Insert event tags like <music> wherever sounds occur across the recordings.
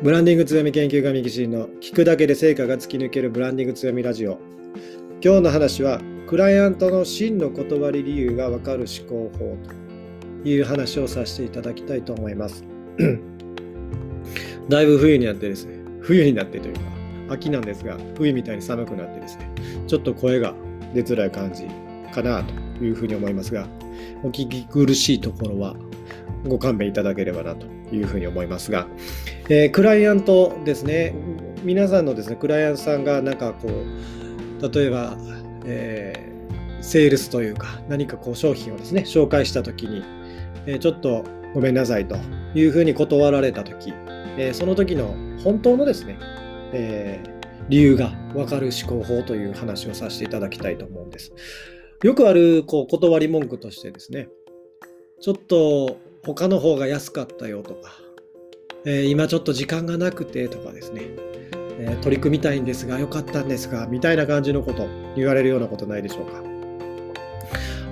ブランディング強み研究家ミキシーの聞くだけで成果が突き抜けるブランディング強みラジオ。今日の話は、クライアントの真の断り理由がわかる思考法という話をさせていただきたいと思います。<coughs> だいぶ冬になってですね、冬になってというか、秋なんですが、冬みたいに寒くなってですね、ちょっと声が出づらい感じかなというふうに思いますが、お聞き苦しいところはご勘弁いただければなというふうに思いますが、えー、クライアントですね、皆さんのですね、クライアントさんがなんかこう、例えば、えー、セールスというか、何かこう商品をですね、紹介したときに、えー、ちょっとごめんなさいというふうに断られたとき、えその時の本当のですね、え理由がわかる思考法という話をさせていただきたいと思うんです。よくあるこう断り文句としてですね、ちょっと他の方が安かったよとか、えー、今ちょっと時間がなくてとかですね、えー、取り組みたいんですが、よかったんですが、みたいな感じのこと言われるようなことないでしょうか。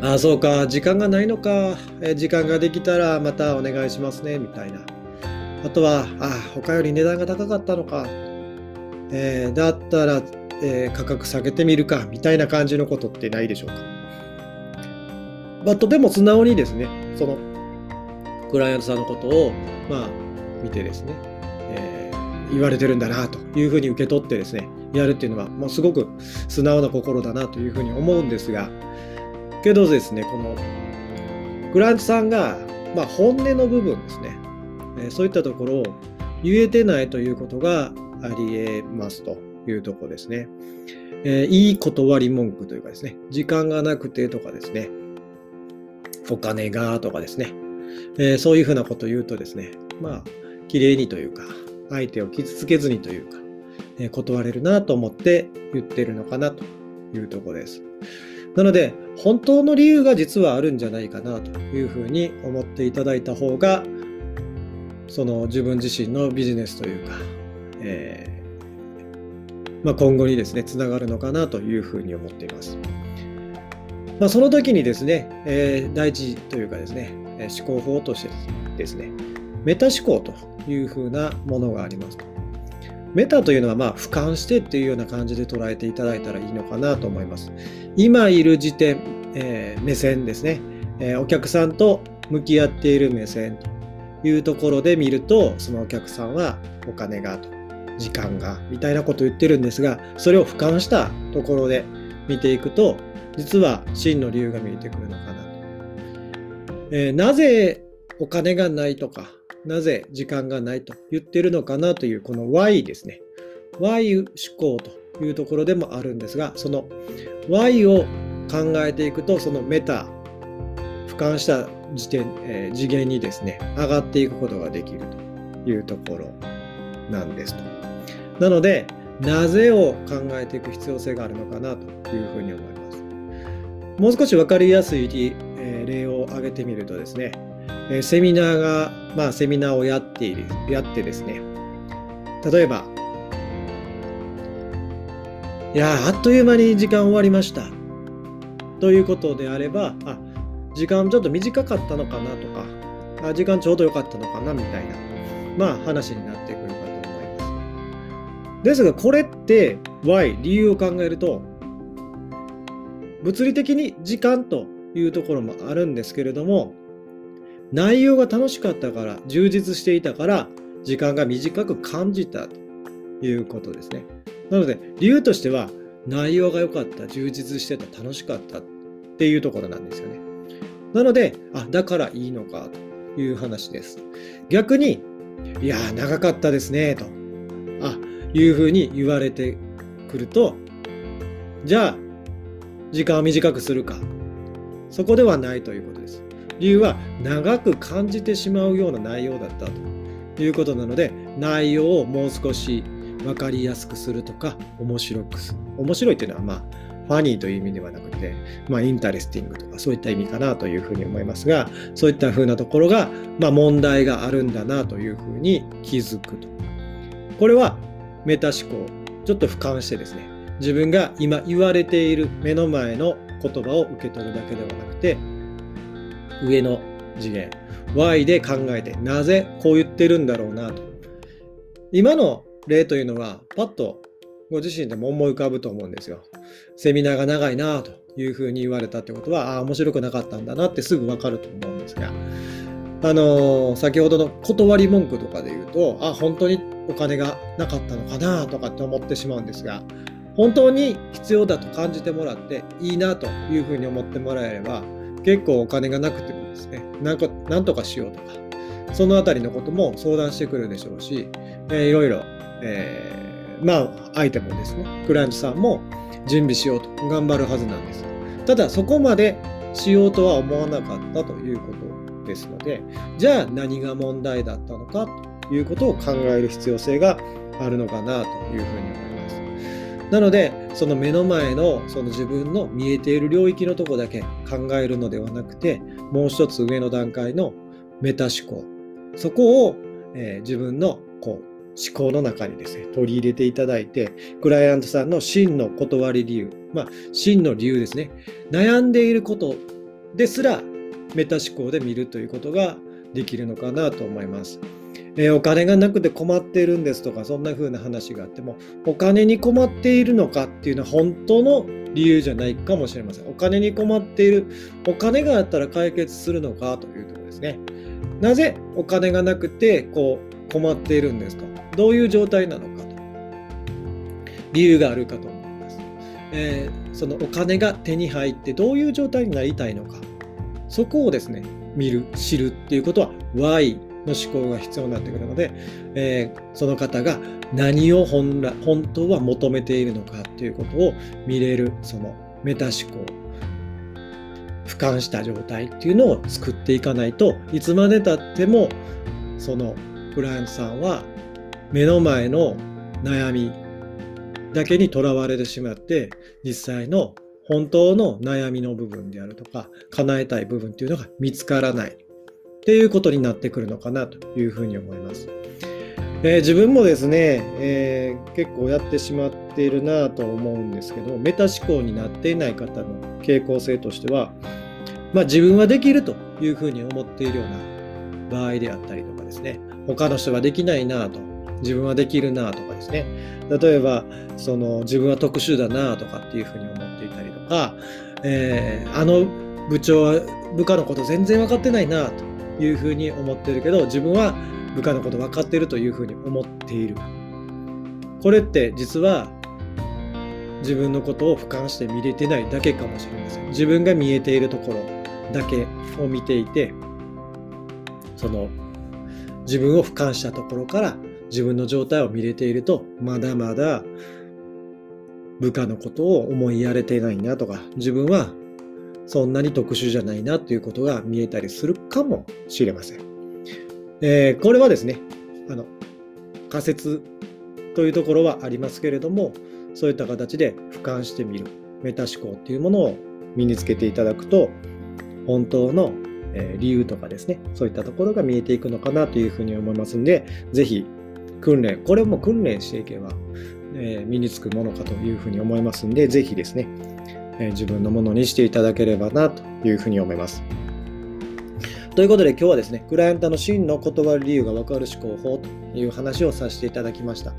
ああ、そうか、時間がないのか、えー、時間ができたらまたお願いしますね、みたいな。あとは、ああ、他より値段が高かったのか、えだったら、え価格下げてみるか、みたいな感じのことってないでしょうか。まあ、とても素直にですね、そのクライアントさんのことを、まあ、見てですね、えー、言われてるんだなというふうに受け取ってですね、やるっていうのは、もうすごく素直な心だなというふうに思うんですが、けどですね、この、クラントさんが、まあ、本音の部分ですね、えー、そういったところを言えてないということがあり得ますというとこですね。えー、いい断り文句というかですね、時間がなくてとかですね、お金がとかですね、えー、そういうふうなことを言うとですね、まあ、綺麗にというか、相手を傷つけずにというか、えー、断れるなと思って言ってるのかなというところです。なので、本当の理由が実はあるんじゃないかなというふうに思っていただいた方が、その自分自身のビジネスというか、えー、まあ、今後にですね、つながるのかなというふうに思っています。まあ、その時にですね、えー、第一というかですね、思考法としてですね、メタ思考というふうなものがあります。メタというのはまあ俯瞰してっていうような感じで捉えていただいたらいいのかなと思います。今いる時点、えー、目線ですね、えー、お客さんと向き合っている目線というところで見ると、そのお客さんはお金がと、時間がみたいなことを言ってるんですが、それを俯瞰したところで見ていくと、実は真の理由が見えてくるのかなと。えー、なぜお金がないとか、なぜ時間がないと言ってるのかなというこの Y ですね。Y 思考というところでもあるんですが、その Y を考えていくと、そのメタ、俯瞰した時点、えー、次元にですね、上がっていくことができるというところなんですと。なので、なぜを考えていく必要性があるのかなというふうに思います。もう少し分かりやすい、例を挙げてみるとですね、えセミナーが、まあ、セミナーをやっている、やってですね、例えば、いやあっという間に時間終わりました。ということであれば、あ、時間ちょっと短かったのかなとか、あ時間ちょうど良かったのかなみたいな、まあ話になってくるかと思います。ですが、これって Y、理由を考えると、物理的に時間というところもあるんですけれども内容が楽しかったから充実していたから時間が短く感じたということですね。なので理由としては内容が良かった充実してた楽しかったっていうところなんですよね。なのであだからいいのかという話です。逆にいや長かったですねとあいうふうに言われてくるとじゃあ時間を短くするか。そこではないということです。理由は長く感じてしまうような内容だったということなので内容をもう少し分かりやすくするとか面白くする面白いっていうのはまあ funny という意味ではなくて、まあ、 interesting とかそういった意味かなというふうに思いますが、そういったふうなところが、まあ、問題があるんだなというふうに気づくと。これはメタ思考、ちょっと俯瞰してですね、自分が今言われている目の前の言葉を受け取るだけではなくて上の次元。Y で考えてなぜこう言ってるんだろうなと。今の例というのは、パッとご自身でも思い浮かぶと思うんですよ。セミナーが長いなというふうに言われたってことは、ああ、面白くなかったんだなってすぐわかると思うんですが、あのー、先ほどの断り文句とかで言うと、あ、本当にお金がなかったのかなとかって思ってしまうんですが、本当に必要だと感じてもらっていいなというふうに思ってもらえれば、結構お金がなくてもですね、なんかなんとかしようとか、そのあたりのことも相談してくるでしょうし、えー、いろいろ、えー、まあ、相手もですね、クライアントさんも準備しようと頑張るはずなんです。ただ、そこまでしようとは思わなかったということですので、じゃあ何が問題だったのかということを考える必要性があるのかなというふうに思います。なので、その目の前のその自分の見えている領域のとこだけ考えるのではなくて、もう一つ上の段階のメタ思考。そこを、えー、自分のこう思考の中にですね、取り入れていただいて、クライアントさんの真の断り理由、まあ、真の理由ですね、悩んでいることですら、メタ思考で見るということができるのかなと思います。え、お金がなくて困っているんですとか、そんな風な話があっても、お金に困っているのかっていうのは本当の理由じゃないかもしれません。お金に困っている、お金があったら解決するのかというところですね。なぜお金がなくてこう困っているんですか？どういう状態なのかと理由があるかと思います、えー、そのお金が手に入ってどういう状態になりたいのかそこをですね見る知るっていうことは Y の思考が必要になってくるので、えー、その方が何を本来本当は求めているのかっていうことを見れるそのメタ思考俯瞰した状態っていうのを作っていかないといつまでたってもそのクライアントさんは目の前の悩みだけにとらわれてしまって実際の本当の悩みの部分であるとか叶えたい部分っていうのが見つからない。っていうことになってくるのかなというふうに思います。えー、自分もですね、えー、結構やってしまっているなと思うんですけどメタ思考になっていない方の傾向性としては、まあ、自分はできるというふうに思っているような場合であったりとかですね他の人はできないなと自分はできるなとかですね例えばその自分は特殊だなとかっていうふうに思っていたりとか、えー、あの部長は部下のこと全然分かってないなというふうに思ってるけど自分は部下のこと分かってるというふうに思っている。これって実は自分のことを俯瞰して見れてないだけかもしれません。自分が見えているところだけを見ていてその自分を俯瞰したところから自分の状態を見れているとまだまだ部下のことを思いやれてないなとか自分はそんなに特殊じゃないなということが見えたりするかもしれません。えー、これはですねあの仮説というところはありますけれどもそういった形で俯瞰してみるメタ思考っていうものを身につけていただくと本当の理由とかですねそういったところが見えていくのかなというふうに思いますんで是非訓練これも訓練していけば、え身につくものかというふうに思いますんで是非ですね、え自分のものにしていただければなというふうに思います。ということで今日はですね、クライアントの真の断る理由が分かる思考法という話をさせていただきました。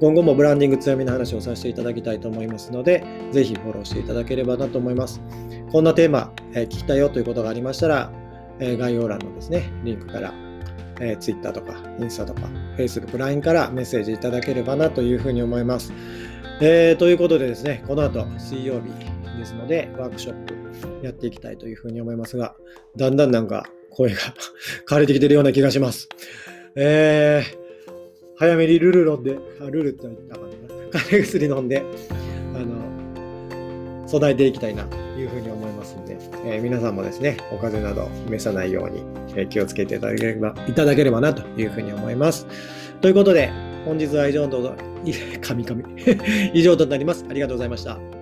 今後もブランディング強みの話をさせていただきたいと思いますので、ぜひフォローしていただければなと思います。こんなテーマ、え、聞きたいよということがありましたら、え、概要欄のですね、リンクから、え、Twitter とかインスタとか Facebook、LINE からメッセージいただければなというふうに思います。えー、ということでですね、この後水曜日ですので、ワークショップやっていきたいというふうに思いますが、だんだんなんか声が <laughs> 枯れてきてるような気がします。えー、早めにルル飲んで、あルルって言ったかな。風邪薬飲んで、あの、備えていきたいなというふうに思いますので、えー、皆さんもですね、お風邪など召さないように、えー、気をつけていただければいただければなというふうに思います。ということで、本日は以上と、<laughs> 神々以上となります。ありがとうございました。